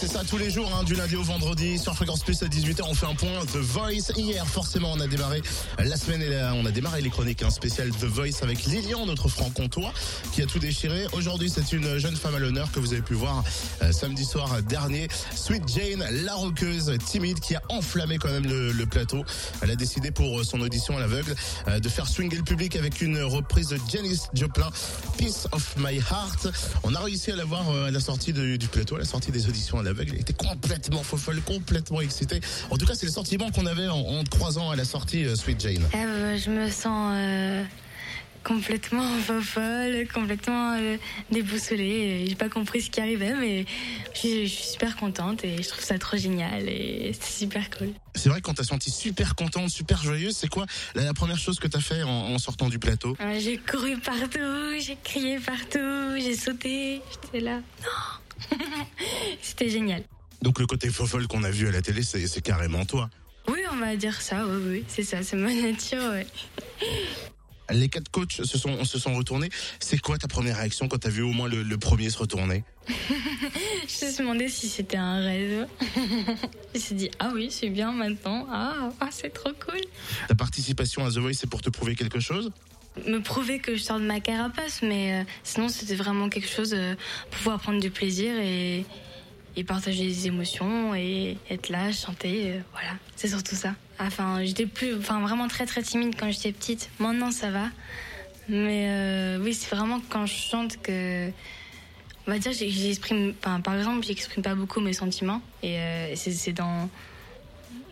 C'est ça tous les jours, hein, du lundi au vendredi sur Fréquence Plus à 18h. On fait un point The Voice. Hier, forcément, on a démarré la semaine et la- on a démarré les chroniques hein, spéciales The Voice avec Lilian, notre franc-comtois, qui a tout déchiré. Aujourd'hui, c'est une jeune femme à l'honneur que vous avez pu voir euh, samedi soir dernier. Sweet Jane, la roqueuse timide, qui a enflammé quand même le, le plateau. Elle a décidé pour son audition à l'aveugle euh, de faire swinger le public avec une reprise de Janis Joplin, Piece of My Heart. On a réussi à la voir euh, à la sortie de- du plateau, à la sortie des auditions à Elle était complètement folle, complètement excitée. En tout cas, c'est le sentiment qu'on avait en, en te croisant à la sortie, euh, Sweet Jane. Ah, bah, je me sens euh, complètement folle, complètement euh, déboussolée. J'ai pas compris ce qui arrivait, mais je suis, je suis super contente et je trouve ça trop génial et c'est super cool. C'est vrai qu'on t'a senti super contente, super joyeuse. C'est quoi la, la première chose que t'as fait en, en sortant du plateau? Euh, J'ai couru partout, j'ai crié partout, j'ai sauté, j'étais là. Non C'était génial. Donc le côté fofolle qu'on a vu à la télé, c'est carrément toi. Oui, on va dire ça, oui, oui, c'est ça, c'est ma nature, ouais. Les quatre coachs se sont, se sont retournés. C'est quoi ta première réaction quand t'as vu au moins le, le premier se retourner? Je me suis demandé si c'était un rêve. je me suis dit, ah oui, c'est bien maintenant, ah, ah c'est trop cool. Ta participation à The Voice, c'est pour te prouver quelque chose? Me prouver que je sors de ma carapace, mais euh, sinon c'était vraiment quelque chose euh, pour pouvoir prendre du plaisir et, partager des émotions et être là, chanter, euh, voilà, c'est surtout ça. Enfin, j'étais plus, enfin vraiment très très timide quand j'étais petite. Maintenant ça va, mais oui c'est vraiment quand je chante que, on va dire, j'exprime, enfin par exemple, j'exprime pas beaucoup mes sentiments et c'est dans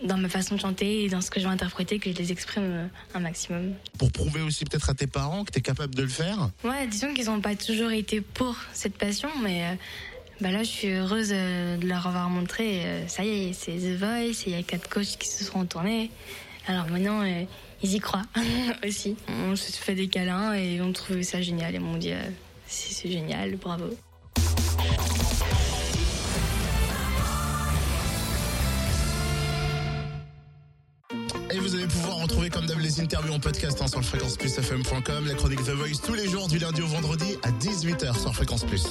dans ma façon de chanter et dans ce que je vais interpréter que je les exprime euh, un maximum. Pour prouver aussi peut-être à tes parents que t'es capable de le faire Ouais, disons qu'ils n'ont pas toujours été pour cette passion, mais euh, bah là, je suis heureuse euh, de leur avoir montré. ça y est, c'est The Voice, et il y a quatre coachs qui se sont tournés. Alors maintenant, ils y croient aussi. On se fait des câlins et ils ont trouvé ça génial. Ils m'ont dit, c'est génial, bravo. Et vous allez pouvoir retrouver comme d'hab les interviews en podcast hein, sur le fréquenceplusfm.com, la chronique The Voice tous les jours du lundi au vendredi à 18h sur Fréquence Plus.